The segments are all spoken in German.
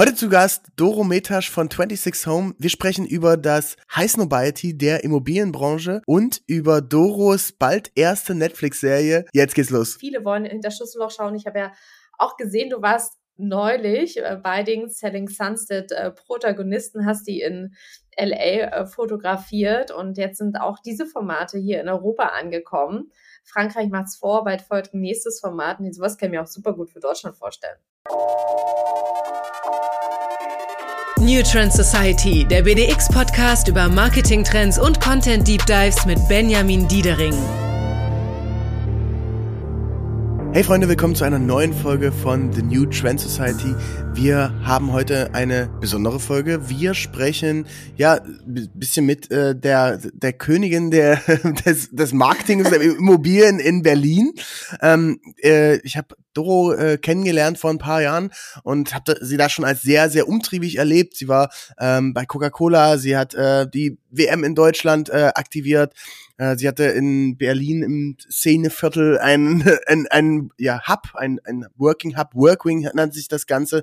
Heute zu Gast Doro Metasch von 26 Home. Wir sprechen über das High Snobiety der Immobilienbranche und über Doros bald erste Netflix-Serie. Jetzt geht's los. Viele wollen hinter Schlüsselloch schauen. Ich habe ja auch gesehen, du warst neulich äh, bei den Selling Sunset äh, Protagonisten, hast die in LA äh, fotografiert und jetzt sind auch diese Formate hier in Europa angekommen. Frankreich macht's vor, bald folgt ein nächstes Format und sowas kann ich mir auch super gut für Deutschland vorstellen. New Trend Society, der BDX-Podcast über Marketing-Trends und Content-Deep Dives mit Benjamin Diedering. Hey Freunde, willkommen zu einer neuen Folge von The New Trend Society. Wir haben heute eine besondere Folge. Wir sprechen ja bisschen mit äh, der der Königin der des, des Marketings der Immobilien in Berlin. Ähm, äh, ich habe Doro äh, kennengelernt vor ein paar Jahren und habe sie da schon als sehr sehr umtriebig erlebt. Sie war ähm, bei Coca-Cola, sie hat äh, die WM in Deutschland äh, aktiviert. Äh, sie hatte in Berlin im Szeneviertel ein, ein, ein ja, Hub, ein, ein Working Hub, Workwing nennt sich das Ganze.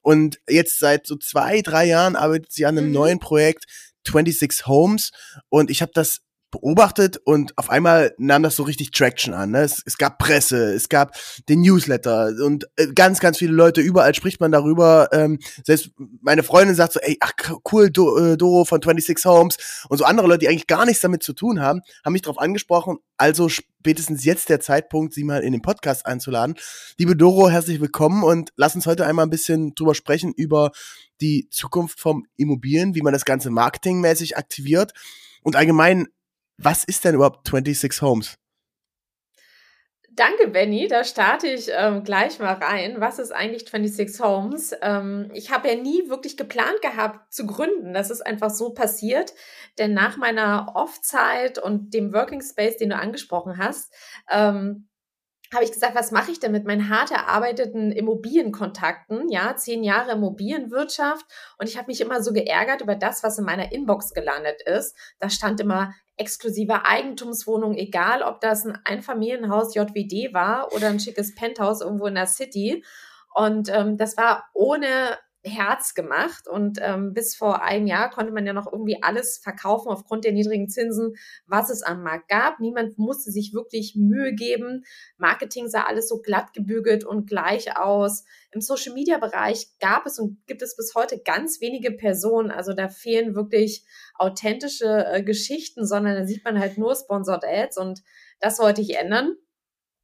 Und jetzt seit so zwei, drei Jahren arbeitet sie an einem mhm. neuen Projekt, 26 Homes. Und ich habe das beobachtet und auf einmal nahm das so richtig Traction an. Ne? Es, es gab Presse, es gab den Newsletter und äh, ganz, ganz viele Leute, überall spricht man darüber. Ähm, selbst meine Freundin sagt so, ey, ach cool, Do, äh, Doro von 26 Homes und so andere Leute, die eigentlich gar nichts damit zu tun haben, haben mich darauf angesprochen. Also spätestens jetzt der Zeitpunkt, sie mal in den Podcast einzuladen. Liebe Doro, herzlich willkommen und lass uns heute einmal ein bisschen drüber sprechen über die Zukunft vom Immobilien, wie man das Ganze marketingmäßig aktiviert und allgemein was ist denn überhaupt 26 Homes? Danke, Benny. Da starte ich ähm, gleich mal rein. Was ist eigentlich 26 Homes? Ähm, ich habe ja nie wirklich geplant gehabt zu gründen. Das ist einfach so passiert. Denn nach meiner Off-Zeit und dem Working Space, den du angesprochen hast, ähm, habe ich gesagt, was mache ich denn mit meinen hart erarbeiteten Immobilienkontakten? Ja, zehn Jahre Immobilienwirtschaft. Und ich habe mich immer so geärgert über das, was in meiner Inbox gelandet ist. Da stand immer exklusive Eigentumswohnung, egal ob das ein Einfamilienhaus JWD war oder ein schickes Penthouse irgendwo in der City. Und ähm, das war ohne Herz gemacht und ähm, bis vor einem Jahr konnte man ja noch irgendwie alles verkaufen aufgrund der niedrigen Zinsen, was es am Markt gab. Niemand musste sich wirklich Mühe geben. Marketing sah alles so glatt gebügelt und gleich aus. Im Social Media Bereich gab es und gibt es bis heute ganz wenige Personen. Also da fehlen wirklich authentische äh, Geschichten, sondern da sieht man halt nur Sponsored Ads und das wollte ich ändern.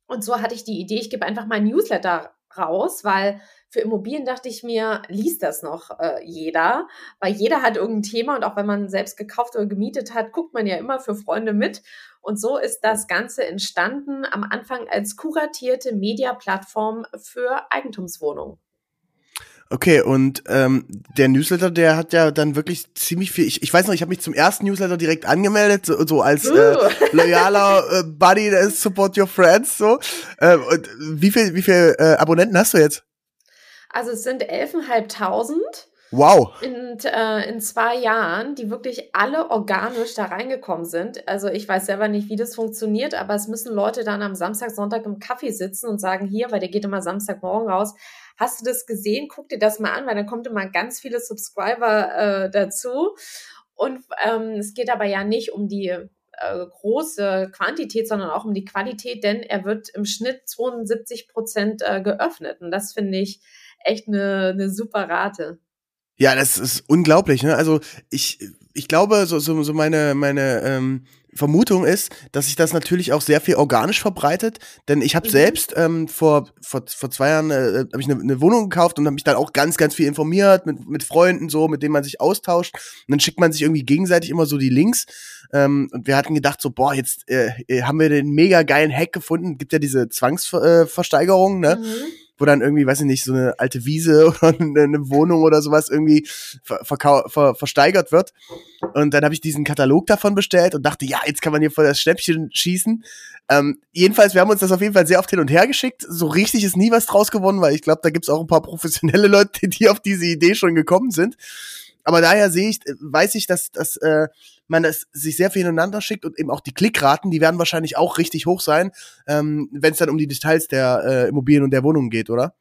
Und so hatte ich die Idee, ich gebe einfach mal ein Newsletter raus, weil für Immobilien dachte ich mir, liest das noch äh, jeder, weil jeder hat irgendein Thema und auch wenn man selbst gekauft oder gemietet hat, guckt man ja immer für Freunde mit. Und so ist das Ganze entstanden am Anfang als kuratierte Media-Plattform für Eigentumswohnungen. Okay, und ähm, der Newsletter, der hat ja dann wirklich ziemlich viel. Ich, ich weiß noch, ich habe mich zum ersten Newsletter direkt angemeldet, so, so als äh, loyaler äh, Buddy, der ist Support Your Friends. So. Äh, und wie viel, wie viel äh, Abonnenten hast du jetzt? Also es sind 11.500. Wow. In, äh, in zwei Jahren, die wirklich alle organisch da reingekommen sind. Also ich weiß selber nicht, wie das funktioniert, aber es müssen Leute dann am Samstag, Sonntag im Kaffee sitzen und sagen, hier, weil der geht immer Samstagmorgen raus, hast du das gesehen? Guck dir das mal an, weil dann kommt immer ganz viele Subscriber äh, dazu. Und ähm, es geht aber ja nicht um die äh, große Quantität, sondern auch um die Qualität, denn er wird im Schnitt 72 Prozent äh, geöffnet. Und das finde ich echt eine, eine super Rate. Ja, das ist unglaublich. Ne? Also ich, ich glaube, so, so, so meine, meine ähm, Vermutung ist, dass sich das natürlich auch sehr viel organisch verbreitet, denn ich habe mhm. selbst ähm, vor, vor, vor zwei Jahren äh, habe ich eine, eine Wohnung gekauft und habe mich dann auch ganz, ganz viel informiert mit, mit Freunden so, mit denen man sich austauscht und dann schickt man sich irgendwie gegenseitig immer so die Links ähm, und wir hatten gedacht so, boah, jetzt äh, äh haben wir den mega geilen Hack gefunden, gibt ja diese Zwangsversteigerung, äh, ne? Mhm wo dann irgendwie, weiß ich nicht, so eine alte Wiese oder eine Wohnung oder sowas irgendwie ver ver versteigert wird. Und dann habe ich diesen Katalog davon bestellt und dachte, ja, jetzt kann man hier voll das Schnäppchen schießen. Ähm, jedenfalls, wir haben uns das auf jeden Fall sehr oft hin und her geschickt. So richtig ist nie was draus gewonnen, weil ich glaube, da gibt's auch ein paar professionelle Leute, die auf diese Idee schon gekommen sind. Aber daher sehe ich, weiß ich, dass, dass äh, man das sich sehr viel hintereinander schickt und eben auch die Klickraten, die werden wahrscheinlich auch richtig hoch sein, ähm, wenn es dann um die Details der äh, Immobilien und der Wohnungen geht, oder?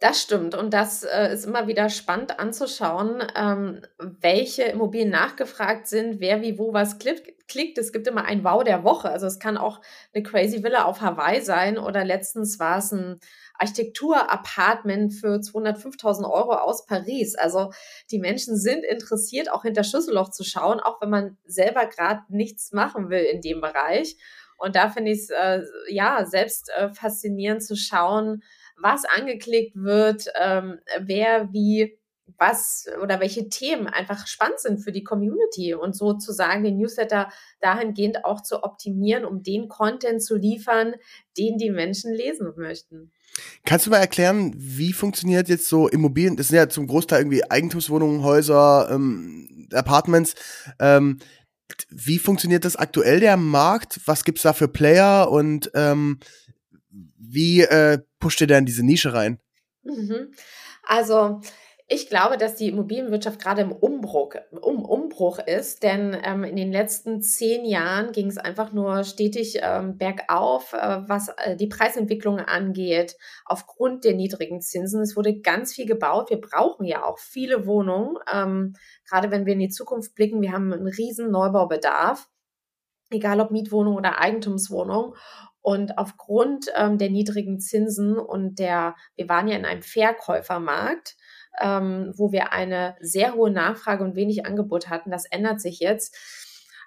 Das stimmt und das äh, ist immer wieder spannend anzuschauen, ähm, welche Immobilien nachgefragt sind, wer wie wo was klickt, klickt. Es gibt immer ein Wow der Woche. Also es kann auch eine crazy Villa auf Hawaii sein oder letztens war es ein Architektur-Apartment für 205.000 Euro aus Paris. Also die Menschen sind interessiert, auch hinter Schlüsselloch zu schauen, auch wenn man selber gerade nichts machen will in dem Bereich. Und da finde ich es äh, ja selbst äh, faszinierend zu schauen, was angeklickt wird, ähm, wer wie was oder welche Themen einfach spannend sind für die Community und sozusagen den Newsletter dahingehend auch zu optimieren, um den Content zu liefern, den die Menschen lesen möchten. Kannst du mal erklären, wie funktioniert jetzt so Immobilien? Das sind ja zum Großteil irgendwie Eigentumswohnungen, Häuser, ähm, Apartments. Ähm, wie funktioniert das aktuell der Markt? Was gibt's da für Player und ähm, wie äh, pusht ihr da in diese Nische rein? Mhm. Also ich glaube, dass die Immobilienwirtschaft gerade im Umbruch, um, Umbruch ist, denn ähm, in den letzten zehn Jahren ging es einfach nur stetig ähm, bergauf, äh, was äh, die Preisentwicklung angeht, aufgrund der niedrigen Zinsen. Es wurde ganz viel gebaut. Wir brauchen ja auch viele Wohnungen, ähm, gerade wenn wir in die Zukunft blicken. Wir haben einen riesen Neubaubedarf, egal ob Mietwohnung oder Eigentumswohnung. Und aufgrund ähm, der niedrigen Zinsen und der, wir waren ja in einem Verkäufermarkt, ähm, wo wir eine sehr hohe Nachfrage und wenig Angebot hatten. Das ändert sich jetzt.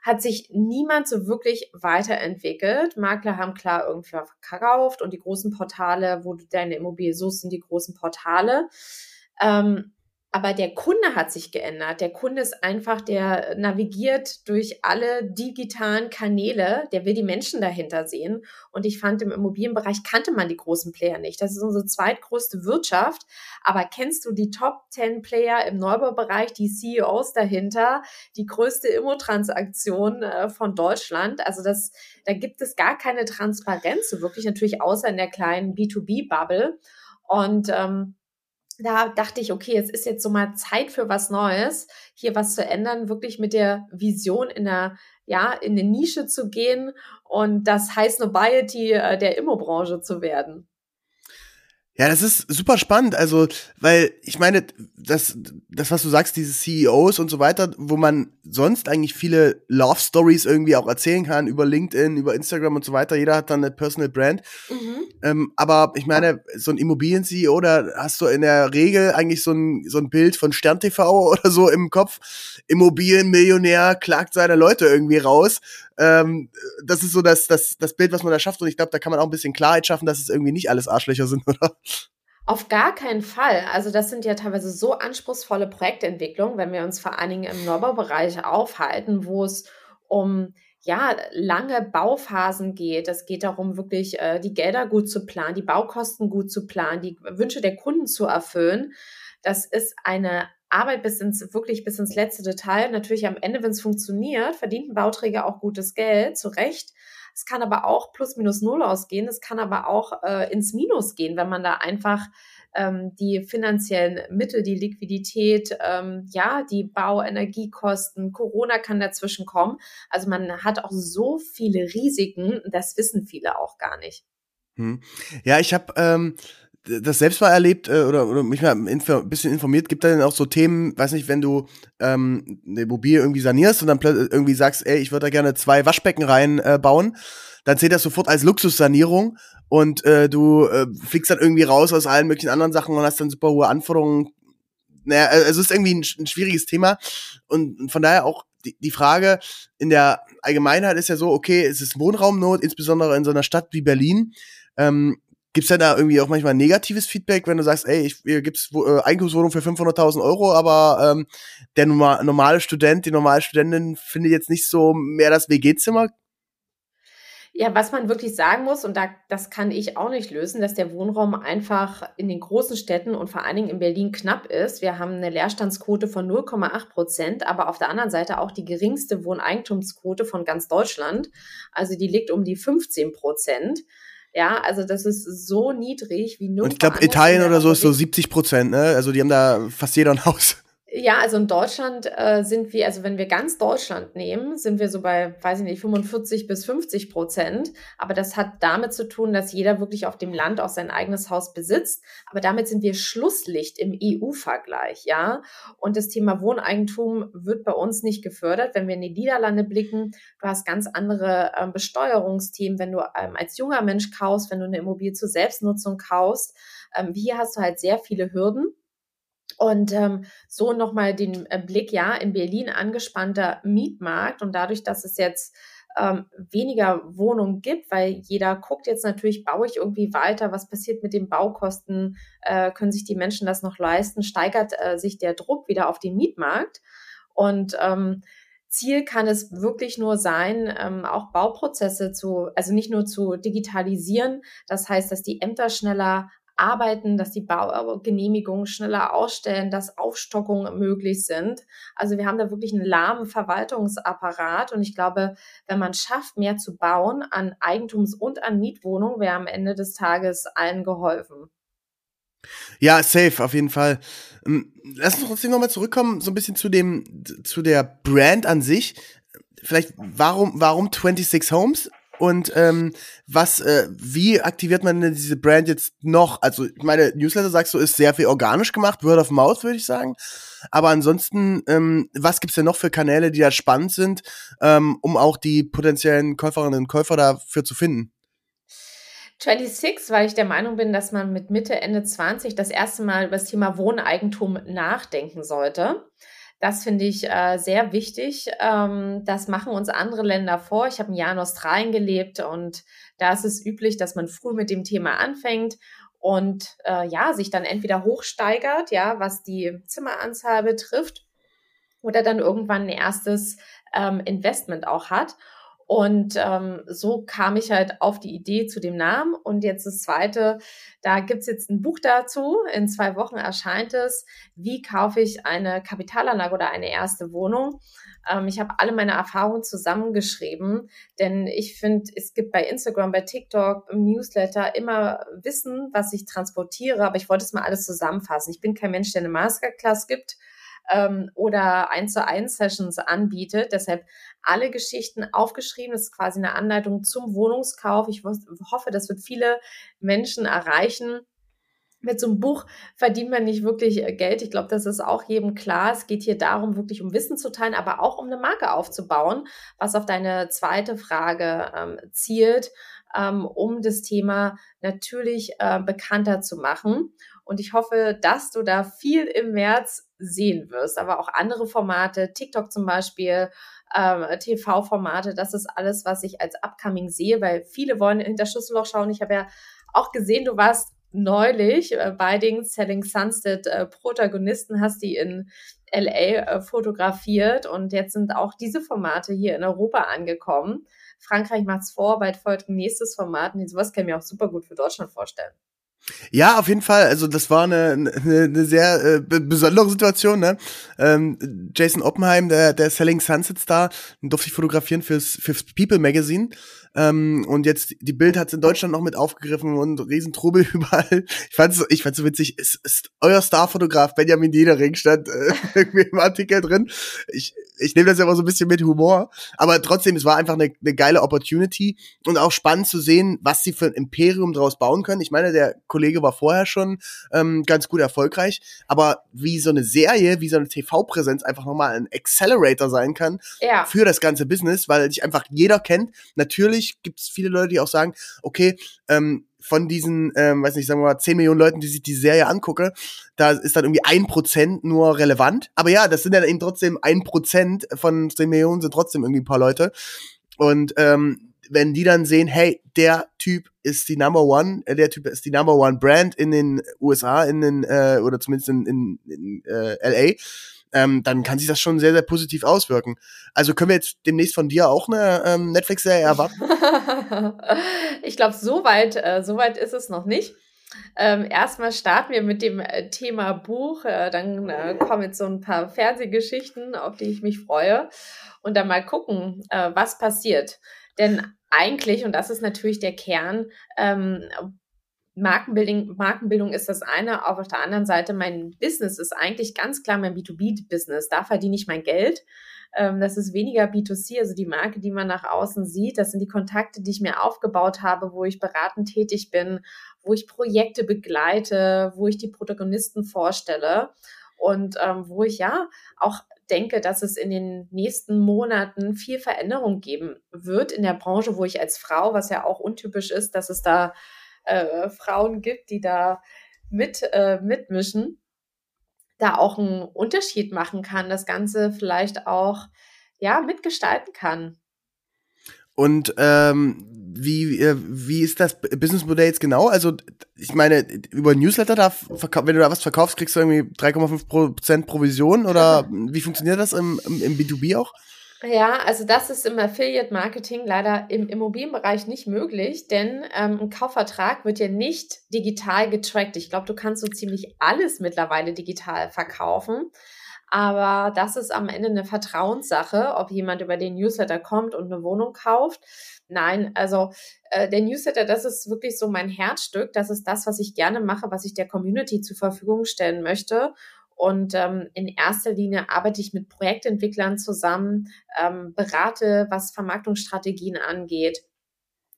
Hat sich niemand so wirklich weiterentwickelt. Makler haben klar irgendwie verkauft und die großen Portale, wo du deine Immobilie suchst, sind die großen Portale. Ähm, aber der Kunde hat sich geändert. Der Kunde ist einfach, der navigiert durch alle digitalen Kanäle, der will die Menschen dahinter sehen. Und ich fand, im Immobilienbereich kannte man die großen Player nicht. Das ist unsere zweitgrößte Wirtschaft. Aber kennst du die Top 10 Player im Neubaubereich, die CEOs dahinter, die größte Immotransaktion äh, von Deutschland? Also das, da gibt es gar keine Transparenz, so wirklich natürlich außer in der kleinen B2B-Bubble. Und ähm, da dachte ich, okay, es ist jetzt so mal Zeit für was Neues, hier was zu ändern, wirklich mit der Vision in der, ja, in eine Nische zu gehen und das High Nobiety äh, der Immobranche zu werden. Ja, das ist super spannend. Also, weil ich meine, das, das, was du sagst, diese CEOs und so weiter, wo man sonst eigentlich viele Love Stories irgendwie auch erzählen kann, über LinkedIn, über Instagram und so weiter. Jeder hat dann eine Personal Brand. Mhm. Ähm, aber ich meine, so ein Immobilien-CEO, da hast du in der Regel eigentlich so ein, so ein Bild von Stern TV oder so im Kopf. Immobilienmillionär klagt seine Leute irgendwie raus. Ähm, das ist so das, das, das Bild, was man da schafft. Und ich glaube, da kann man auch ein bisschen Klarheit schaffen, dass es irgendwie nicht alles Arschlöcher sind, oder? Auf gar keinen Fall. Also das sind ja teilweise so anspruchsvolle Projektentwicklungen, wenn wir uns vor allen Dingen im Neubaubereich aufhalten, wo es um ja, lange Bauphasen geht. Es geht darum, wirklich äh, die Gelder gut zu planen, die Baukosten gut zu planen, die Wünsche der Kunden zu erfüllen. Das ist eine Arbeit bis ins, wirklich bis ins letzte Detail. Natürlich am Ende, wenn es funktioniert, verdient ein Bauträger auch gutes Geld, zu Recht. Es kann aber auch plus minus null ausgehen. Es kann aber auch äh, ins Minus gehen, wenn man da einfach ähm, die finanziellen Mittel, die Liquidität, ähm, ja, die Bauenergiekosten, Corona kann dazwischen kommen. Also man hat auch so viele Risiken, das wissen viele auch gar nicht. Hm. Ja, ich habe ähm, das selbst mal erlebt äh, oder, oder mich mal ein bisschen informiert, gibt da denn auch so Themen, weiß nicht, wenn du ähm, eine Immobilie irgendwie sanierst und dann irgendwie sagst, ey, ich würde da gerne zwei Waschbecken reinbauen, äh, dann zählt das sofort als Luxussanierung und äh, du äh, fliegst dann irgendwie raus aus allen möglichen anderen Sachen und hast dann super hohe Anforderungen. Naja, also es ist irgendwie ein, ein schwieriges Thema und von daher auch die, die Frage in der Allgemeinheit ist ja so, okay, es ist Wohnraumnot, insbesondere in so einer Stadt wie Berlin. Ähm, Gibt's denn da irgendwie auch manchmal negatives Feedback, wenn du sagst, ey, ich, hier gibt's äh, Einkaufswohnung für 500.000 Euro, aber ähm, der normale Student, die normale Studentin findet jetzt nicht so mehr das WG-Zimmer? Ja, was man wirklich sagen muss, und da, das kann ich auch nicht lösen, dass der Wohnraum einfach in den großen Städten und vor allen Dingen in Berlin knapp ist. Wir haben eine Leerstandsquote von 0,8 Prozent, aber auf der anderen Seite auch die geringste Wohneigentumsquote von ganz Deutschland. Also die liegt um die 15 Prozent. Ja, also das ist so niedrig wie nur. Und ich glaube, Italien oder so ist so 70 Prozent, ne? Also die haben da fast jeder ein Haus. Ja, also in Deutschland äh, sind wir, also wenn wir ganz Deutschland nehmen, sind wir so bei, weiß ich nicht, 45 bis 50 Prozent. Aber das hat damit zu tun, dass jeder wirklich auf dem Land auch sein eigenes Haus besitzt. Aber damit sind wir Schlusslicht im EU-Vergleich, ja. Und das Thema Wohneigentum wird bei uns nicht gefördert. Wenn wir in die Niederlande blicken, du hast ganz andere äh, Besteuerungsthemen, wenn du ähm, als junger Mensch kaufst, wenn du eine Immobilie zur Selbstnutzung kaufst. Ähm, hier hast du halt sehr viele Hürden. Und ähm, so nochmal den äh, Blick, ja, in Berlin angespannter Mietmarkt und dadurch, dass es jetzt ähm, weniger Wohnungen gibt, weil jeder guckt jetzt natürlich, baue ich irgendwie weiter, was passiert mit den Baukosten, äh, können sich die Menschen das noch leisten, steigert äh, sich der Druck wieder auf den Mietmarkt. Und ähm, Ziel kann es wirklich nur sein, ähm, auch Bauprozesse zu, also nicht nur zu digitalisieren, das heißt, dass die Ämter schneller arbeiten, dass die Baugenehmigungen schneller ausstellen, dass Aufstockungen möglich sind. Also wir haben da wirklich einen lahmen Verwaltungsapparat und ich glaube, wenn man schafft, mehr zu bauen an Eigentums- und an Mietwohnungen, wäre am Ende des Tages allen geholfen. Ja, safe, auf jeden Fall. Ähm, lass uns trotzdem nochmal zurückkommen, so ein bisschen zu dem, zu der Brand an sich. Vielleicht, warum, warum 26 Homes? Und ähm, was, äh, wie aktiviert man denn diese Brand jetzt noch? Also, ich meine, Newsletter sagst du, ist sehr viel organisch gemacht, Word of Mouth, würde ich sagen. Aber ansonsten, ähm, was gibt's denn noch für Kanäle, die da spannend sind, ähm, um auch die potenziellen Käuferinnen und Käufer dafür zu finden? 26, weil ich der Meinung bin, dass man mit Mitte, Ende 20 das erste Mal über das Thema Wohneigentum nachdenken sollte. Das finde ich äh, sehr wichtig. Ähm, das machen uns andere Länder vor. Ich habe ein Jahr in Australien gelebt und da ist es üblich, dass man früh mit dem Thema anfängt und äh, ja, sich dann entweder hochsteigert, ja, was die Zimmeranzahl betrifft, oder dann irgendwann ein erstes ähm, Investment auch hat. Und ähm, so kam ich halt auf die Idee zu dem Namen. Und jetzt das Zweite, da gibt's jetzt ein Buch dazu. In zwei Wochen erscheint es. Wie kaufe ich eine Kapitalanlage oder eine erste Wohnung? Ähm, ich habe alle meine Erfahrungen zusammengeschrieben, denn ich finde, es gibt bei Instagram, bei TikTok, im Newsletter immer Wissen, was ich transportiere, aber ich wollte es mal alles zusammenfassen. Ich bin kein Mensch, der eine Masterclass gibt ähm, oder eins zu eins Sessions anbietet. Deshalb alle Geschichten aufgeschrieben. Das ist quasi eine Anleitung zum Wohnungskauf. Ich hoffe, das wird viele Menschen erreichen. Mit so einem Buch verdient man nicht wirklich äh, Geld. Ich glaube, das ist auch jedem klar. Es geht hier darum, wirklich um Wissen zu teilen, aber auch um eine Marke aufzubauen, was auf deine zweite Frage ähm, zielt, ähm, um das Thema natürlich äh, bekannter zu machen. Und ich hoffe, dass du da viel im März sehen wirst, aber auch andere Formate, TikTok zum Beispiel, ähm, TV-Formate, das ist alles, was ich als Upcoming sehe, weil viele wollen hinter Schlüsselloch schauen. Ich habe ja auch gesehen, du warst neulich äh, bei den Selling Sunset äh, Protagonisten, hast die in LA äh, fotografiert und jetzt sind auch diese Formate hier in Europa angekommen. Frankreich macht's vor, bald folgt ein nächstes Format und sowas kann ich mir auch super gut für Deutschland vorstellen. Ja, auf jeden Fall. Also das war eine, eine, eine sehr äh, besondere Situation. Ne? Ähm, Jason Oppenheim, der, der Selling Sunset Star, durfte ich fotografieren fürs, fürs People Magazine. Ähm, und jetzt, die Bild hat es in Deutschland noch mit aufgegriffen und Riesentrubel überall. Ich fand's, ich fand's so witzig. Ist, ist euer Starfotograf Benjamin Diedering stand äh, irgendwie im Artikel drin. Ich, ich nehme das ja immer so ein bisschen mit Humor. Aber trotzdem, es war einfach eine, eine geile Opportunity und auch spannend zu sehen, was sie für ein Imperium draus bauen können. Ich meine, der Kollege war vorher schon ähm, ganz gut erfolgreich, aber wie so eine Serie, wie so eine TV-Präsenz einfach nochmal ein Accelerator sein kann ja. für das ganze Business, weil sich einfach jeder kennt. Natürlich natürlich gibt es viele Leute, die auch sagen, okay, ähm, von diesen, ähm, weiß nicht, sagen wir mal, 10 Millionen Leuten, die sich die Serie angucke, da ist dann irgendwie ein Prozent nur relevant. Aber ja, das sind ja eben trotzdem ein Prozent von 10 Millionen sind trotzdem irgendwie ein paar Leute. Und ähm, wenn die dann sehen, hey, der Typ ist die Number One, äh, der Typ ist die Number One Brand in den USA, in den, äh, oder zumindest in, in, in äh, LA, ähm, dann kann sich das schon sehr, sehr positiv auswirken. Also können wir jetzt demnächst von dir auch eine ähm, Netflix-Serie erwarten? ich glaube, so weit, äh, so weit ist es noch nicht. Ähm, erstmal starten wir mit dem äh, Thema Buch, äh, dann äh, kommen jetzt so ein paar Fernsehgeschichten, auf die ich mich freue und dann mal gucken, äh, was passiert. Denn eigentlich, und das ist natürlich der Kern, ähm, Markenbildung, Markenbildung ist das eine, aber auf der anderen Seite mein Business ist eigentlich ganz klar mein B2B-Business. Da verdiene ich mein Geld. Ähm, das ist weniger B2C, also die Marke, die man nach außen sieht. Das sind die Kontakte, die ich mir aufgebaut habe, wo ich beratend tätig bin, wo ich Projekte begleite, wo ich die Protagonisten vorstelle und ähm, wo ich ja auch denke, dass es in den nächsten Monaten viel Veränderung geben wird in der Branche, wo ich als Frau, was ja auch untypisch ist, dass es da äh, Frauen gibt, die da mit äh, mitmischen, da auch einen Unterschied machen kann, das Ganze vielleicht auch ja mitgestalten kann. Und ähm, wie, äh, wie ist das Businessmodell jetzt genau? Also, ich meine, über Newsletter, da wenn du da was verkaufst, kriegst du irgendwie 3,5% Provision oder wie funktioniert das im, im, im B2B auch? Ja, also das ist im Affiliate-Marketing leider im Immobilienbereich nicht möglich, denn ähm, ein Kaufvertrag wird ja nicht digital getrackt. Ich glaube, du kannst so ziemlich alles mittlerweile digital verkaufen. Aber das ist am Ende eine Vertrauenssache, ob jemand über den Newsletter kommt und eine Wohnung kauft. Nein, also äh, der Newsletter, das ist wirklich so mein Herzstück. Das ist das, was ich gerne mache, was ich der Community zur Verfügung stellen möchte. Und ähm, in erster Linie arbeite ich mit Projektentwicklern zusammen, ähm, berate, was Vermarktungsstrategien angeht,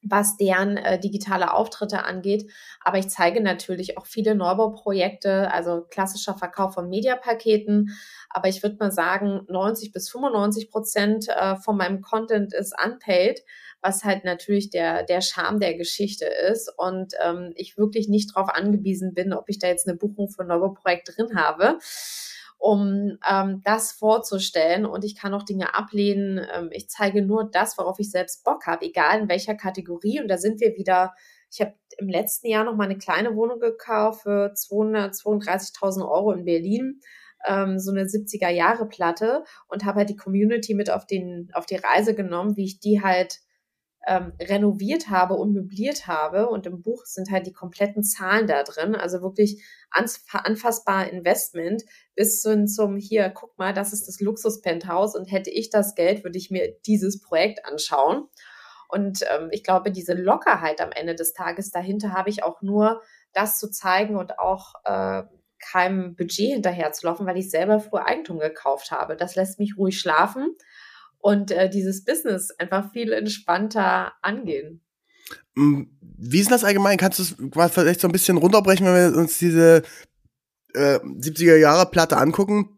was deren äh, digitale Auftritte angeht. Aber ich zeige natürlich auch viele Neubauprojekte, also klassischer Verkauf von Mediapaketen. Aber ich würde mal sagen, 90 bis 95 Prozent äh, von meinem Content ist unpaid was halt natürlich der, der Charme der Geschichte ist und ähm, ich wirklich nicht darauf angewiesen bin, ob ich da jetzt eine Buchung für ein Neues drin habe um ähm, das vorzustellen. Und ich kann auch Dinge ablehnen. Ähm, ich zeige nur das, worauf ich selbst Bock habe, egal in welcher Kategorie. Und da sind wir wieder. Ich habe im letzten Jahr noch mal eine kleine Wohnung gekauft für 232.000 Euro in Berlin ähm, so eine 70er Jahre Platte und habe halt die Community mit auf den auf die Reise genommen, wie ich die halt ähm, renoviert habe und möbliert habe. Und im Buch sind halt die kompletten Zahlen da drin. Also wirklich anfassbar Investment bis hin zum hier, guck mal, das ist das Luxus-Penthouse und hätte ich das Geld, würde ich mir dieses Projekt anschauen. Und ähm, ich glaube, diese Lockerheit am Ende des Tages dahinter habe ich auch nur, das zu zeigen und auch äh, keinem Budget hinterher zu laufen, weil ich selber früher Eigentum gekauft habe. Das lässt mich ruhig schlafen und äh, dieses Business einfach viel entspannter angehen. Mm, wie ist das allgemein? Kannst du es vielleicht so ein bisschen runterbrechen, wenn wir uns diese äh, 70er Jahre Platte angucken?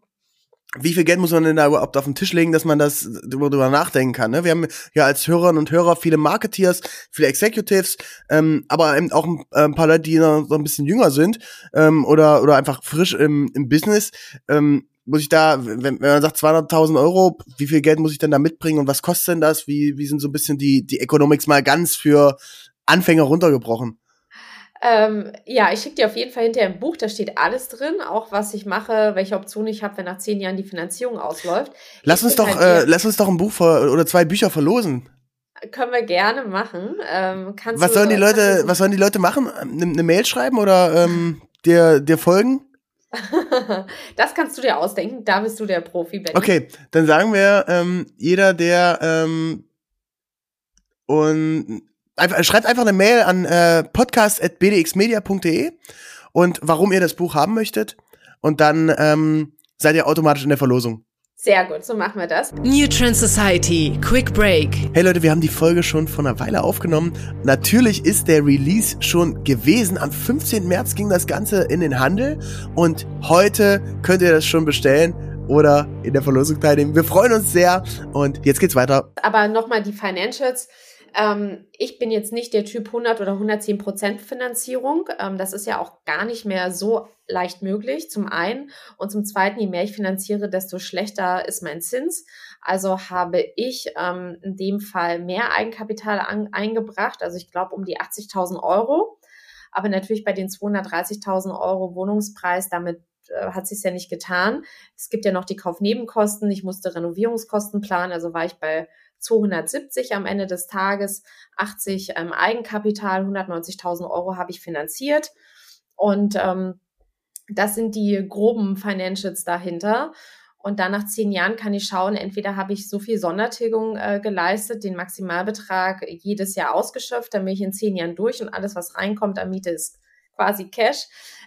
Wie viel Geld muss man denn da überhaupt auf den Tisch legen, dass man das darüber nachdenken kann? Ne? Wir haben ja als Hörerinnen und Hörer viele Marketeers, viele Executives, ähm, aber eben auch ein, äh, paar Leute, die noch so ein bisschen jünger sind ähm, oder oder einfach frisch im, im Business. Ähm, muss ich da, wenn, wenn man sagt 200.000 Euro, wie viel Geld muss ich denn da mitbringen und was kostet denn das? Wie, wie sind so ein bisschen die, die Economics mal ganz für Anfänger runtergebrochen? Ähm, ja, ich schicke dir auf jeden Fall hinterher ein Buch, da steht alles drin, auch was ich mache, welche Option ich habe, wenn nach zehn Jahren die Finanzierung ausläuft. Lass uns doch, halt äh, lass uns doch ein Buch oder zwei Bücher verlosen. Können wir gerne machen. Ähm, was sollen die Leute, was sollen die Leute machen? Eine, eine Mail schreiben oder ähm, dir, dir folgen? das kannst du dir ausdenken, da bist du der Profi, Benny. Okay, dann sagen wir, ähm, jeder, der ähm, und einfach, schreibt einfach eine Mail an äh, podcast.bdxmedia.de und warum ihr das Buch haben möchtet. Und dann ähm, seid ihr automatisch in der Verlosung. Sehr gut, so machen wir das. New Trend Society, Quick Break. Hey Leute, wir haben die Folge schon vor einer Weile aufgenommen. Natürlich ist der Release schon gewesen. Am 15. März ging das Ganze in den Handel und heute könnt ihr das schon bestellen oder in der Verlosung teilnehmen. Wir freuen uns sehr und jetzt geht's weiter. Aber nochmal die Financials ähm, ich bin jetzt nicht der Typ 100 oder 110 Prozent Finanzierung. Ähm, das ist ja auch gar nicht mehr so leicht möglich, zum einen. Und zum zweiten, je mehr ich finanziere, desto schlechter ist mein Zins. Also habe ich ähm, in dem Fall mehr Eigenkapital an, eingebracht. Also ich glaube um die 80.000 Euro. Aber natürlich bei den 230.000 Euro Wohnungspreis, damit äh, hat sich ja nicht getan. Es gibt ja noch die Kaufnebenkosten. Ich musste Renovierungskosten planen. Also war ich bei 270 am Ende des Tages, 80 ähm, Eigenkapital, 190.000 Euro habe ich finanziert. Und ähm, das sind die groben Financials dahinter. Und dann nach zehn Jahren kann ich schauen, entweder habe ich so viel Sondertilgung äh, geleistet, den Maximalbetrag jedes Jahr ausgeschöpft, dann bin ich in zehn Jahren durch und alles, was reinkommt an Miete, ist quasi Cash.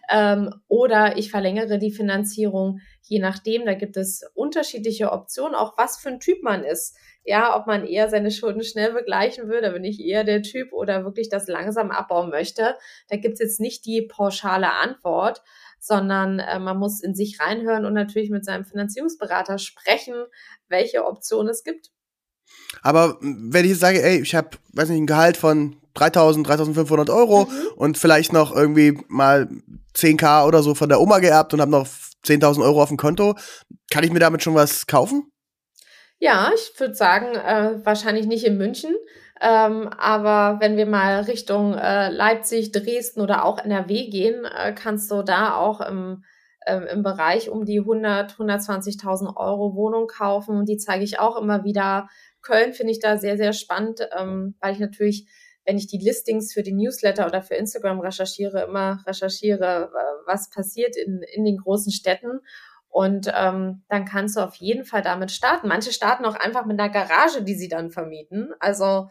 Ähm, oder ich verlängere die Finanzierung, je nachdem. Da gibt es unterschiedliche Optionen, auch was für ein Typ man ist. Ja, ob man eher seine Schulden schnell begleichen würde, wenn ich eher der Typ oder wirklich das langsam abbauen möchte. Da gibt es jetzt nicht die pauschale Antwort, sondern äh, man muss in sich reinhören und natürlich mit seinem Finanzierungsberater sprechen, welche Option es gibt. Aber wenn ich jetzt sage, ey, ich habe, weiß nicht, ein Gehalt von 3000, 3500 Euro mhm. und vielleicht noch irgendwie mal 10k oder so von der Oma geerbt und habe noch 10.000 Euro auf dem Konto, kann ich mir damit schon was kaufen? Ja, ich würde sagen, äh, wahrscheinlich nicht in München. Ähm, aber wenn wir mal Richtung äh, Leipzig, Dresden oder auch NRW gehen, äh, kannst du da auch im, äh, im Bereich um die 100, 120.000 Euro Wohnung kaufen. Die zeige ich auch immer wieder. Köln finde ich da sehr, sehr spannend, ähm, weil ich natürlich wenn ich die Listings für den Newsletter oder für Instagram recherchiere, immer recherchiere, was passiert in, in den großen Städten. Und ähm, dann kannst du auf jeden Fall damit starten. Manche starten auch einfach mit einer Garage, die sie dann vermieten. Also,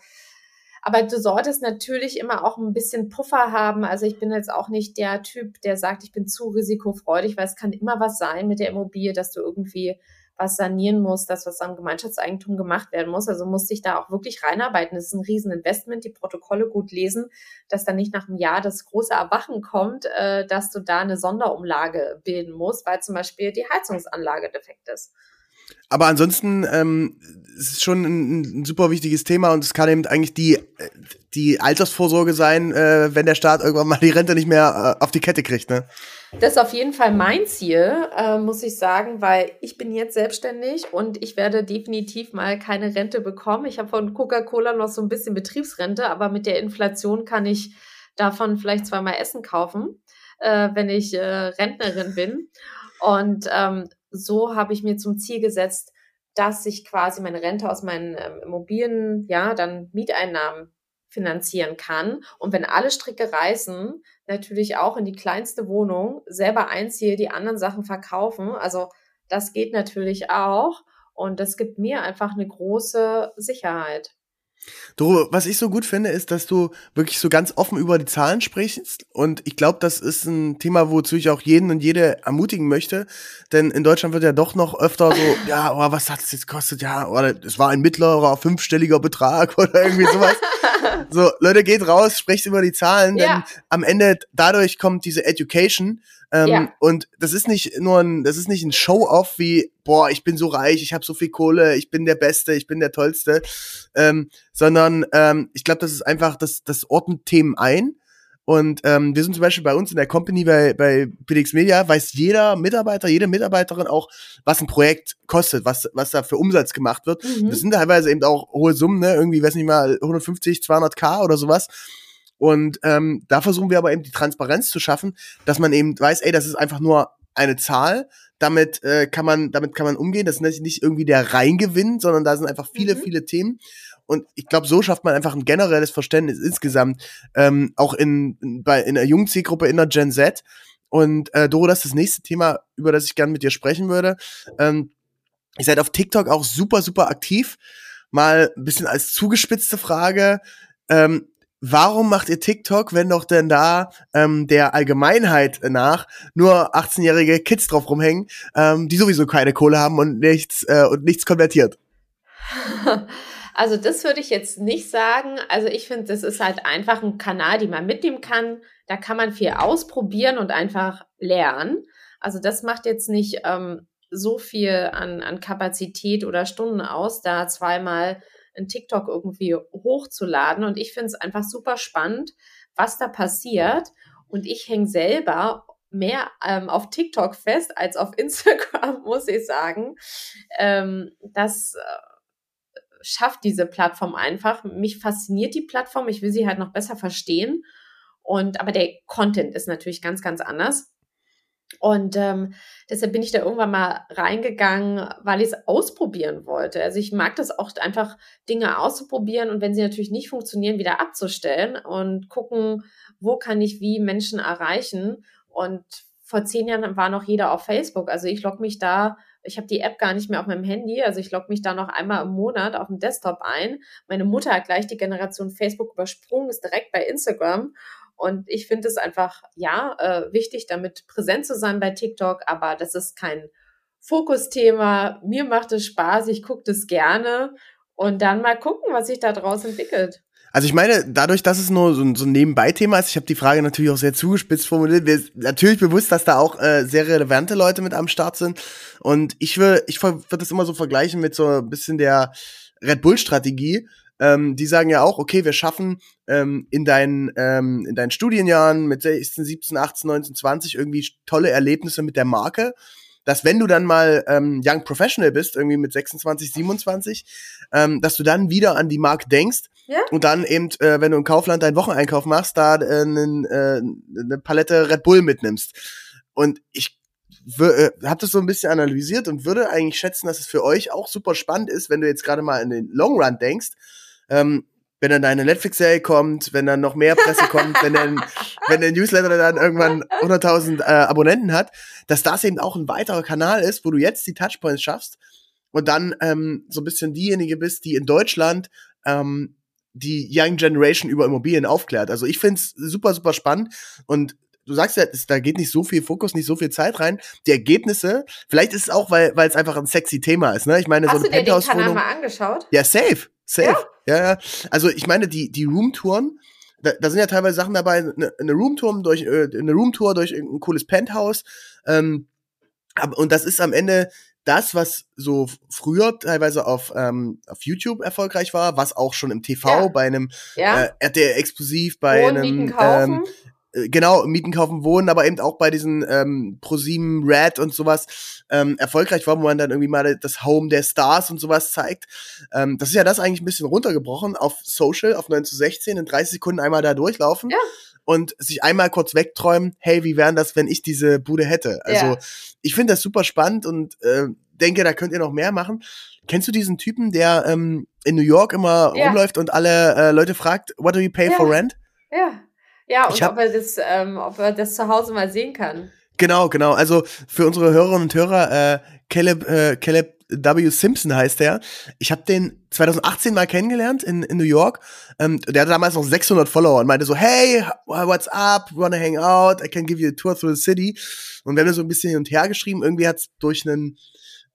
aber du solltest natürlich immer auch ein bisschen Puffer haben. Also ich bin jetzt auch nicht der Typ, der sagt, ich bin zu risikofreudig, weil es kann immer was sein mit der Immobilie, dass du irgendwie was sanieren muss, das, was am Gemeinschaftseigentum gemacht werden muss. Also muss sich da auch wirklich reinarbeiten. Das ist ein Rieseninvestment, die Protokolle gut lesen, dass dann nicht nach einem Jahr das große Erwachen kommt, äh, dass du da eine Sonderumlage bilden musst, weil zum Beispiel die Heizungsanlage defekt ist. Aber ansonsten ähm, es ist schon ein, ein, super wichtiges Thema und es kann eben eigentlich die, die Altersvorsorge sein, äh, wenn der Staat irgendwann mal die Rente nicht mehr äh, auf die Kette kriegt. Ne? Das ist auf jeden Fall mein Ziel, äh, muss ich sagen, weil ich bin jetzt selbstständig und ich werde definitiv mal keine Rente bekommen. Ich habe von Coca-Cola noch so ein bisschen Betriebsrente, aber mit der Inflation kann ich davon vielleicht zweimal Essen kaufen, äh, wenn ich äh, Rentnerin bin. Und ähm, so habe ich mir zum Ziel gesetzt, dass ich quasi meine Rente aus meinen ähm, Immobilien, ja, dann Mieteinnahmen finanzieren kann. Und wenn alle Stricke reißen, natürlich auch in die kleinste Wohnung, selber einziehe, die anderen Sachen verkaufen. Also das geht natürlich auch. Und das gibt mir einfach eine große Sicherheit. Du, was ich so gut finde, ist, dass du wirklich so ganz offen über die Zahlen sprichst. Und ich glaube, das ist ein Thema, wozu ich auch jeden und jede ermutigen möchte. Denn in Deutschland wird ja doch noch öfter so, ja, oh, was hat es jetzt gekostet? Ja, oder es war ein mittlerer fünfstelliger Betrag oder irgendwie sowas. so, Leute, geht raus, sprecht über die Zahlen, denn ja. am Ende dadurch kommt diese Education ähm, ja. Und das ist nicht nur ein, das ist nicht ein Show-off wie, boah, ich bin so reich, ich habe so viel Kohle, ich bin der Beste, ich bin der Tollste, ähm, sondern ähm, ich glaube, das ist einfach, das, das ordnet Themen ein. Und ähm, wir sind zum Beispiel bei uns in der Company bei, bei PDX Media, weiß jeder Mitarbeiter, jede Mitarbeiterin auch, was ein Projekt kostet, was, was da für Umsatz gemacht wird. Mhm. Das sind teilweise eben auch hohe Summen, ne? irgendwie, weiß nicht mal, 150, 200k oder sowas. Und ähm, da versuchen wir aber eben die Transparenz zu schaffen, dass man eben weiß, ey, das ist einfach nur eine Zahl. Damit äh, kann man, damit kann man umgehen. Das ist nicht irgendwie der Reingewinn, sondern da sind einfach viele, mhm. viele Themen. Und ich glaube, so schafft man einfach ein generelles Verständnis insgesamt, ähm, auch in, bei, in einer jungen Zielgruppe, in der Gen Z. Und äh, Doro, das ist das nächste Thema, über das ich gerne mit dir sprechen würde. Ähm, ihr seid auf TikTok auch super, super aktiv. Mal ein bisschen als zugespitzte Frage. Ähm, warum macht ihr TikTok, wenn doch denn da ähm, der Allgemeinheit nach nur 18-jährige Kids drauf rumhängen, ähm, die sowieso keine Kohle haben und nichts äh, und nichts konvertiert? Also das würde ich jetzt nicht sagen. Also ich finde, das ist halt einfach ein Kanal, den man mitnehmen kann. Da kann man viel ausprobieren und einfach lernen. Also das macht jetzt nicht ähm, so viel an, an Kapazität oder Stunden aus, da zweimal ein TikTok irgendwie hochzuladen. Und ich finde es einfach super spannend, was da passiert. Und ich hänge selber mehr ähm, auf TikTok fest als auf Instagram, muss ich sagen. Ähm, das äh, schafft diese Plattform einfach. Mich fasziniert die Plattform. Ich will sie halt noch besser verstehen. Und aber der Content ist natürlich ganz, ganz anders. Und ähm, deshalb bin ich da irgendwann mal reingegangen, weil ich es ausprobieren wollte. Also ich mag das auch einfach, Dinge auszuprobieren und wenn sie natürlich nicht funktionieren, wieder abzustellen und gucken, wo kann ich wie Menschen erreichen. Und vor zehn Jahren war noch jeder auf Facebook. Also ich logge mich da, ich habe die App gar nicht mehr auf meinem Handy, also ich logge mich da noch einmal im Monat auf dem Desktop ein. Meine Mutter hat gleich die Generation Facebook übersprungen, ist direkt bei Instagram Und ich finde es einfach, ja, äh, wichtig, damit präsent zu sein bei TikTok, aber das ist kein Fokusthema. Mir macht es Spaß, ich gucke das gerne und dann mal gucken, was sich da draus entwickelt. Also ich meine, dadurch, dass es nur so, ein, so ein Nebenbei-Thema ist, ich habe die Frage natürlich auch sehr zugespitzt formuliert, mir ist natürlich bewusst, dass da auch äh, sehr relevante Leute mit am Start sind. Und ich will, ich würde das immer so vergleichen mit so ein bisschen der Red Bull-Strategie. Ähm, die sagen ja auch, okay, wir schaffen ähm, in, deinen, ähm, in deinen Studienjahren mit 16, 17, 18, 19, 20 irgendwie tolle Erlebnisse mit der Marke dass wenn du dann mal ähm, Young Professional bist, irgendwie mit 26, 27, ähm, dass du dann wieder an die Marke denkst ja? und dann eben, äh, wenn du im Kaufland deinen Wocheneinkauf machst, da äh, ne, äh, eine Palette Red Bull mitnimmst. Und ich äh, habe das so ein bisschen analysiert und würde eigentlich schätzen, dass es für euch auch super spannend ist, wenn du jetzt gerade mal in den Long Run denkst. Ähm, wenn dann deine Netflix-Serie kommt, wenn dann noch mehr Presse kommt, wenn dann, wenn der Newsletter dann irgendwann 100.000 äh, Abonnenten hat, dass das eben auch ein weiterer Kanal ist, wo du jetzt die Touchpoints schaffst und dann ähm, so ein bisschen diejenige bist, die in Deutschland ähm, die Young Generation über Immobilien aufklärt. Also ich find's super, super spannend und du sagst ja, da geht nicht so viel Fokus, nicht so viel Zeit rein. Die Ergebnisse, vielleicht ist es auch, weil weil es einfach ein sexy Thema ist. Ne? Ich meine, Hast so eine Penthouse-Wohnung. Hast du dir den Kanal mal angeschaut? Ja, safe. Safe. Ja, ja. Also ich meine, die, die Roomtouren, da, da sind ja teilweise Sachen dabei, eine, eine Roomtour durch, äh, eine Roomtour durch ein cooles Penthouse. Ähm, und das ist am Ende das, was so früher teilweise auf, ähm, auf YouTube erfolgreich war, was auch schon im TV ja. bei einem ja. äh, RTL Exklusiv, bei Wohnen, einem ähm, äh, genau, Mieten kaufen, wohnen, aber eben auch bei diesen ähm, ProSieben Red und sowas ähm, erfolgreich war, wo man dann irgendwie mal das Home der Stars und sowas zeigt. Ähm, das ist ja das eigentlich ein bisschen runtergebrochen auf Social, auf 9 zu 16, in 30 Sekunden einmal da durchlaufen. Ja. Und sich einmal kurz wegträumen, hey, wie wären das, wenn ich diese Bude hätte? Also, ja. ich finde das super spannend und äh, denke, da könnt ihr noch mehr machen. Kennst du diesen Typen, der ähm, in New York immer ja. rumläuft und alle äh, Leute fragt, what do you pay for rent? Ja. Ja, und hab, ob, er das, ähm, ob er das zu Hause mal sehen kann. Genau, genau. Also für unsere Hörerinnen und Hörer, äh, Caleb, äh, Caleb W. Simpson heißt der. Ich habe den 2018 mal kennengelernt in, in New York. Ähm, der hatte damals noch 600 Follower und meinte so, hey, what's up? Wanna hang out? I can give you a tour through the city. Und wir haben so ein bisschen hin und her geschrieben. Irgendwie hat's durch einen,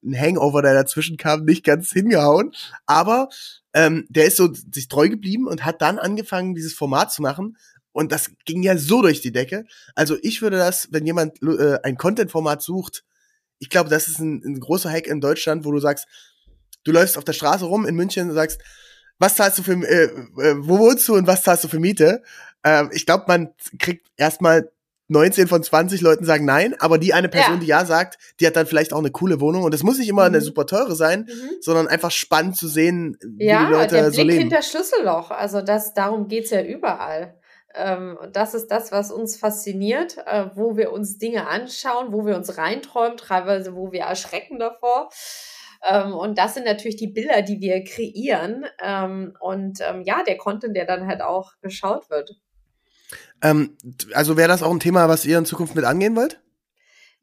einen Hangover, der dazwischen kam, nicht ganz hingehauen. Aber ähm, der ist so sich treu geblieben und hat dann angefangen, dieses Format zu machen, und das ging ja so durch die Decke. Also ich würde das, wenn jemand äh, ein Content-Format sucht, ich glaube, das ist ein, ein großer Hack in Deutschland, wo du sagst, du läufst auf der Straße rum in München und sagst, was zahlst du für, äh, äh, wo wohnst du und was zahlst du für Miete? Äh, ich glaube, man kriegt erstmal 19 von 20 Leuten sagen nein, aber die eine Person, ja. die ja sagt, die hat dann vielleicht auch eine coole Wohnung und das muss nicht immer mhm. eine super teure sein, mhm. sondern einfach spannend zu sehen, wie ja, die Leute der Blick so leben. hinter Schlüsselloch, also das darum geht's ja überall. Ähm, und das ist das, was uns fasziniert, äh, wo wir uns Dinge anschauen, wo wir uns reinträumen, teilweise wo wir erschrecken davor. Ähm, und das sind natürlich die Bilder, die wir kreieren. Ähm, und ja, der Content, der dann halt auch geschaut wird. also wäre das auch ein Thema, was ihr in Zukunft mit angehen wollt?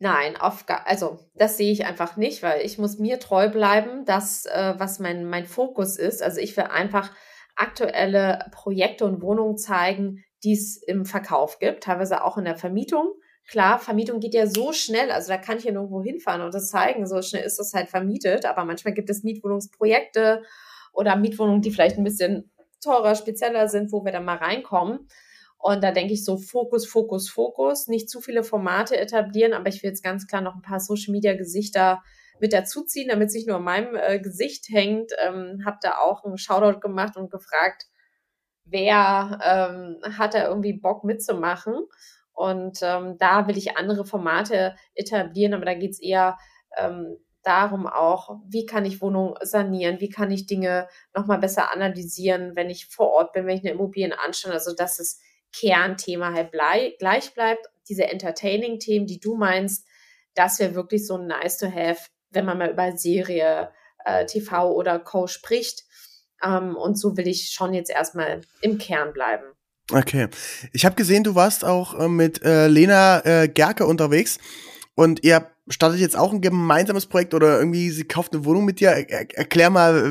Nein, auf also das sehe ich einfach nicht, weil ich muss mir treu bleiben, das, äh, was mein, mein Fokus ist. Also ich will einfach aktuelle Projekte und Wohnungen zeigen, die es im Verkauf gibt, teilweise auch in der Vermietung. Klar, Vermietung geht ja so schnell, also da kann ich ja nirgendwo hinfahren und das zeigen, so schnell ist das halt vermietet, aber manchmal gibt es Mietwohnungsprojekte oder Mietwohnungen, die vielleicht ein bisschen teurer, spezieller sind, wo wir dann mal reinkommen. Und da denke ich so, Fokus, Fokus, Fokus, nicht zu viele Formate etablieren, aber ich will jetzt ganz klar noch ein paar Social-Media-Gesichter mit dazuziehen, damit es nicht nur an meinem äh, Gesicht hängt. Ähm, habe da auch einen Shoutout gemacht und gefragt, wer ähm, hat da irgendwie Bock mitzumachen. Und ähm, da will ich andere Formate etablieren, aber da geht's eher ähm, darum auch, wie kann ich Wohnungen sanieren, wie kann ich Dinge nochmal besser analysieren, wenn ich vor Ort bin, wenn ich eine Immobilien anschaue. Also dass das Kernthema halt blei gleich bleibt. Diese Entertaining-Themen, die du meinst, das wäre wirklich so nice to have, wenn man mal über Serie, äh, TV oder Co. spricht. Ähm, und so will ich schon jetzt erstmal im Kern bleiben. Okay. Ich habe gesehen, du warst auch äh, mit äh, Lena äh, Gerke unterwegs und ihr startet jetzt auch ein gemeinsames Projekt oder irgendwie sie kauft eine Wohnung mit dir. Er erklär mal,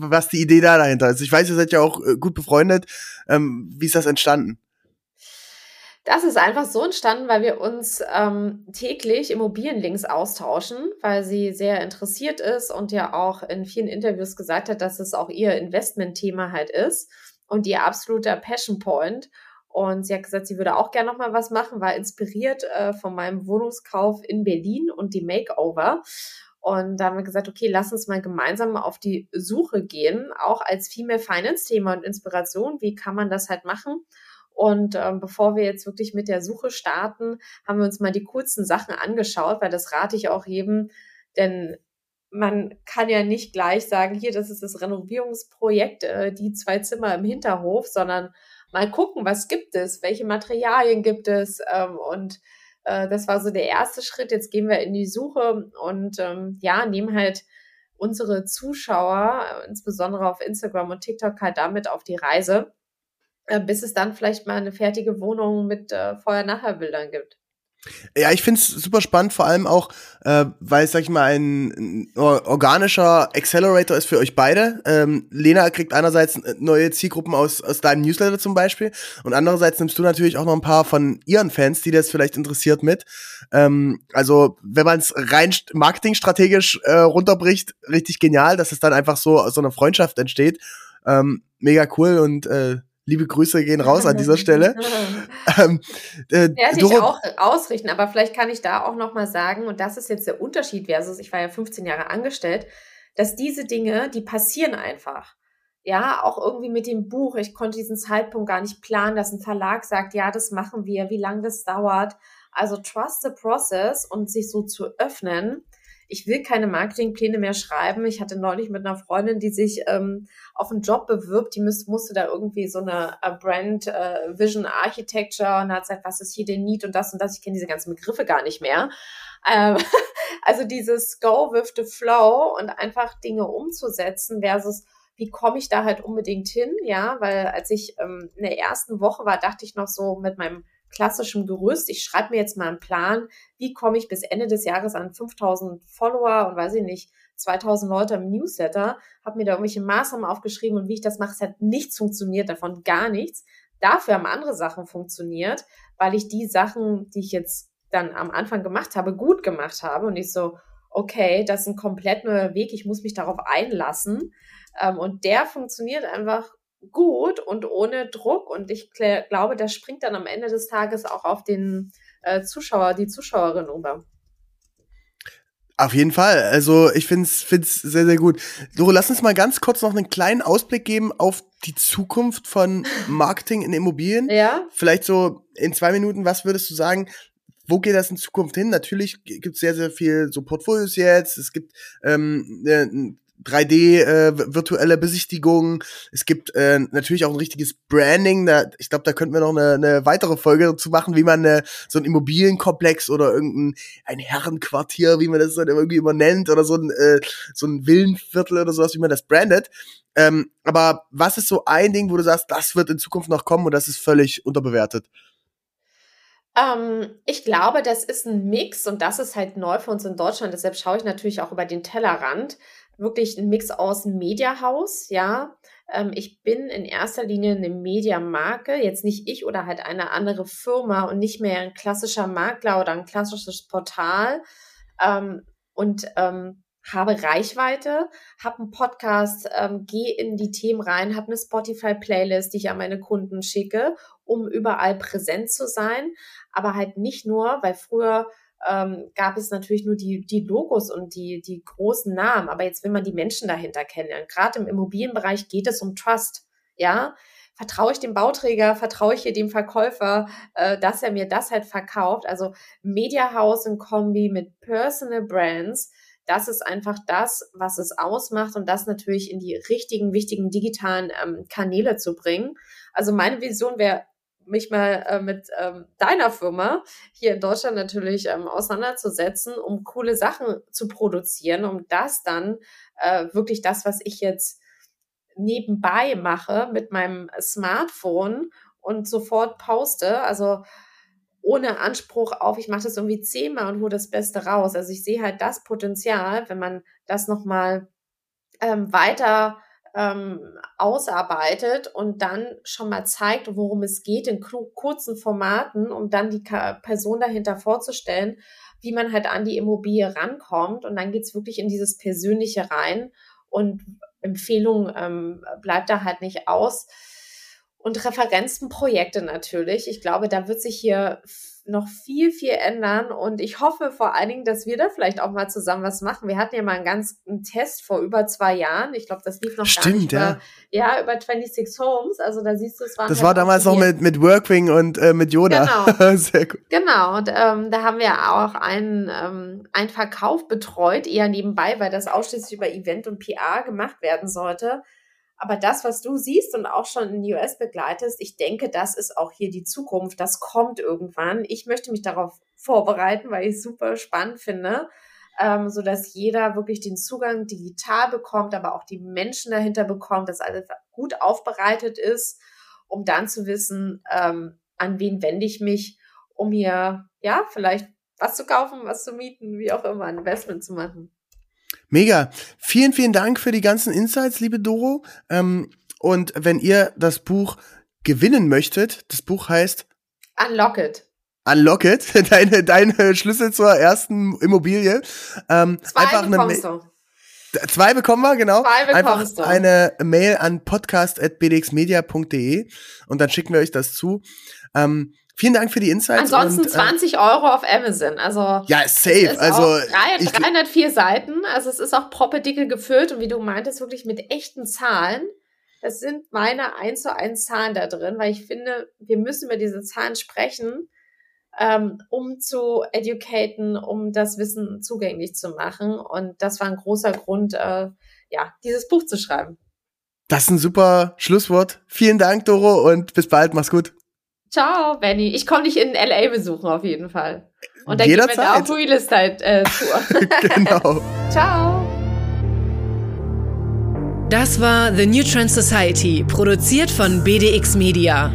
was die Idee da dahinter ist. Ich weiß, ihr seid ja auch äh, gut befreundet. Ähm, wie ist das entstanden? Das ist einfach so entstanden, weil wir uns ähm, täglich Immobilienlinks austauschen, weil sie sehr interessiert ist und ja auch in vielen Interviews gesagt hat, dass es auch ihr Investmentthema halt ist und ihr absoluter Passion Point. Und sie hat gesagt, sie würde auch gerne noch mal was machen, war inspiriert äh, von meinem Wohnungskauf in Berlin und die Makeover. Und da haben wir gesagt, okay, lass uns mal gemeinsam auf die Suche gehen, auch als Female Finance Thema und Inspiration. Wie kann man das halt machen? Und ähm, bevor wir jetzt wirklich mit der Suche starten, haben wir uns mal die coolsten Sachen angeschaut, weil das rate ich auch jedem, denn man kann ja nicht gleich sagen, hier, das ist das Renovierungsprojekt, äh, die zwei Zimmer im Hinterhof, sondern mal gucken, was gibt es, welche Materialien gibt es ähm, und äh, das war so der erste Schritt. Jetzt gehen wir in die Suche und ähm, ja, nehmen halt unsere Zuschauer, insbesondere auf Instagram und TikTok, halt damit auf die Reise, äh, bis es dann vielleicht mal eine fertige Wohnung mit äh, Vorher-Nachher-Bildern gibt. Ja, ich find's super spannend, vor allem auch, äh, weil es, sag ich mal, ein, ein organischer Accelerator ist für euch beide. Ähm, Lena kriegt einerseits neue Zielgruppen aus, aus deinem Newsletter zum Beispiel und andererseits nimmst du natürlich auch noch ein paar von ihren Fans, die das vielleicht interessiert, mit. Ähm, also, wenn man es rein marketingstrategisch äh, runterbricht, richtig genial, dass es dann einfach so so eine Freundschaft entsteht. Ähm, mega cool und äh, Liebe Grüße gehen raus an dieser Stelle. ähm, äh, Werde ich auch ausrichten, aber vielleicht kann ich da auch noch mal sagen, und das ist jetzt der Unterschied versus, ich war ja 15 Jahre angestellt, dass diese Dinge, die passieren einfach. Ja, auch irgendwie mit dem Buch. Ich konnte diesen Zeitpunkt gar nicht planen, dass ein Verlag sagt, ja, das machen wir, wie lange das dauert. Also trust the process und sich so zu öffnen ich will keine Marketingpläne mehr schreiben. Ich hatte neulich mit einer Freundin, die sich ähm, auf einen Job bewirbt, die müsste, musste da irgendwie so eine uh, Brand uh, Vision Architecture und hat gesagt, was ist hier denn Need und das und das. Ich kenne diese ganzen Begriffe gar nicht mehr. Ähm, also dieses Go with the Flow und einfach Dinge umzusetzen versus wie komme ich da halt unbedingt hin, ja, weil als ich ähm, in der ersten Woche war, dachte ich noch so mit meinem klassischem Gerüst. Ich schreibe mir jetzt mal einen Plan, wie komme ich bis Ende des Jahres an 5000 Follower und weiß ich nicht, 2000 Leute im Newsletter, habe mir da irgendwelche Maßnahmen aufgeschrieben und wie ich das mache, es hat nichts funktioniert, davon gar nichts. Dafür haben andere Sachen funktioniert, weil ich die Sachen, die ich jetzt dann am Anfang gemacht habe, gut gemacht habe und ich so, okay, das ist ein komplett neuer Weg, ich muss mich darauf einlassen. Ähm, und der funktioniert einfach gut und ohne Druck. Und ich glaube, das springt dann am Ende des Tages auch auf den äh, Zuschauer, die Zuschauerin über. Auf jeden Fall. Also ich finde es find's sehr, sehr gut. Doro, lass uns mal ganz kurz noch einen kleinen Ausblick geben auf die Zukunft von Marketing in Immobilien. Ja. Vielleicht so in zwei Minuten, was würdest du sagen, wo geht das in Zukunft hin? Natürlich gibt es sehr, sehr viel so Portfolios jetzt. Es gibt ähm, ne, 3D äh, virtuelle Besichtigungen. Es gibt äh, natürlich auch ein richtiges Branding. Da, ich glaube, da könnten wir noch eine, eine weitere Folge dazu machen, wie man eine, so ein Immobilienkomplex oder irgendein ein Herrenquartier, wie man das dann irgendwie immer nennt, oder so ein äh, so ein Villenviertel oder sowas, wie man das brandet. Ähm, aber was ist so ein Ding, wo du sagst, das wird in Zukunft noch kommen und das ist völlig unterbewertet? Ähm, ich glaube, das ist ein Mix und das ist halt neu für uns in Deutschland. Deshalb schaue ich natürlich auch über den Tellerrand wirklich ein Mix aus Mediahaus, ja. Ähm, ich bin in erster Linie eine Mediamarke, jetzt nicht ich oder halt eine andere Firma und nicht mehr ein klassischer Makler oder ein klassisches Portal. Ähm, und ähm, habe Reichweite, habe einen Podcast, ähm, gehe in die Themen rein, habe eine Spotify-Playlist, die ich an meine Kunden schicke, um überall präsent zu sein. Aber halt nicht nur, weil früher ähm, gab es natürlich nur die, die Logos und die, die großen Namen. Aber jetzt will man die Menschen dahinter kennenlernen. Gerade im Immobilienbereich geht es um Trust. Ja, vertraue ich dem Bauträger, vertraue ich hier dem Verkäufer, äh, dass er mir das halt verkauft. Also Media House in Kombi mit Personal Brands, das ist einfach das, was es ausmacht und das natürlich in die richtigen, wichtigen digitalen ähm, Kanäle zu bringen. Also meine Vision wäre mich mal äh, mit ähm, deiner Firma hier in Deutschland natürlich ähm, auseinanderzusetzen, um coole Sachen zu produzieren, um das dann äh, wirklich das, was ich jetzt nebenbei mache mit meinem Smartphone und sofort poste, also ohne Anspruch auf, ich mache das irgendwie zehnmal und hole das Beste raus. Also ich sehe halt das Potenzial, wenn man das nochmal ähm, weiter ähm, ausarbeitet und dann schon mal zeigt, worum es geht in kurzen Formaten, um dann die Person dahinter vorzustellen, wie man halt an die Immobilie rankommt. Und dann geht's wirklich in dieses Persönliche rein. Und Empfehlung ähm, bleibt da halt nicht aus. Und Referenzenprojekte natürlich. Ich glaube, da wird sich hier noch viel, viel ändern. Und ich hoffe vor allen Dingen, dass wir da vielleicht auch mal zusammen was machen. Wir hatten ja mal einen ganz einen Test vor über zwei Jahren. Ich glaube, das lief noch Stimmt, gar nicht ja. Über, ja, über 26 Homes. Also da siehst du, es war. Das halt war damals noch mit, mit Workwing und äh, mit Yoda. Genau. Sehr gut. Genau. Und ähm, da haben wir auch einen, ähm, einen Verkauf betreut, eher nebenbei, weil das ausschließlich über Event und PR gemacht werden sollte. Aber das, was du siehst und auch schon in den US begleitest, ich denke, das ist auch hier die Zukunft. Das kommt irgendwann. Ich möchte mich darauf vorbereiten, weil ich es super spannend finde, ähm, so dass jeder wirklich den Zugang digital bekommt, aber auch die Menschen dahinter bekommt, dass alles gut aufbereitet ist, um dann zu wissen, ähm, an wen wende ich mich, um hier ja vielleicht was zu kaufen, was zu mieten, wie auch immer, ein Investment zu machen. Mega. Vielen, vielen Dank für die ganzen Insights, liebe Doro. Ähm, und wenn ihr das Buch gewinnen möchtet, das Buch heißt Unlock It. Unlock It, deine, deine Schlüssel zur ersten Immobilie. Ähm, Zwei einfach bekommst eine, du. Zwei bekommen wir, genau. Zwei bekommst einfach du. eine Mail an podcast.bdxmedia.de und dann schicken wir euch das zu. Ähm, Vielen Dank für die Insights. Ansonsten und, 20 äh, Euro auf Amazon. Also ja, safe. Also 3, 304 Seiten. Also es ist auch proppedicke gefüllt und wie du meintest, wirklich mit echten Zahlen. Das sind meine 1 zu 1 Zahlen da drin, weil ich finde, wir müssen über diese Zahlen sprechen, ähm, um zu educaten, um das Wissen zugänglich zu machen. Und das war ein großer Grund, äh, ja, dieses Buch zu schreiben. Das ist ein super Schlusswort. Vielen Dank, Doro, und bis bald. Mach's gut. Ciao, Benny. Ich komme dich in LA besuchen auf jeden Fall. Und dann Jederzeit. gehen wir da auf Real Estate äh, Tour. genau. Ciao. Das war The New Trend Society, produziert von BDX Media.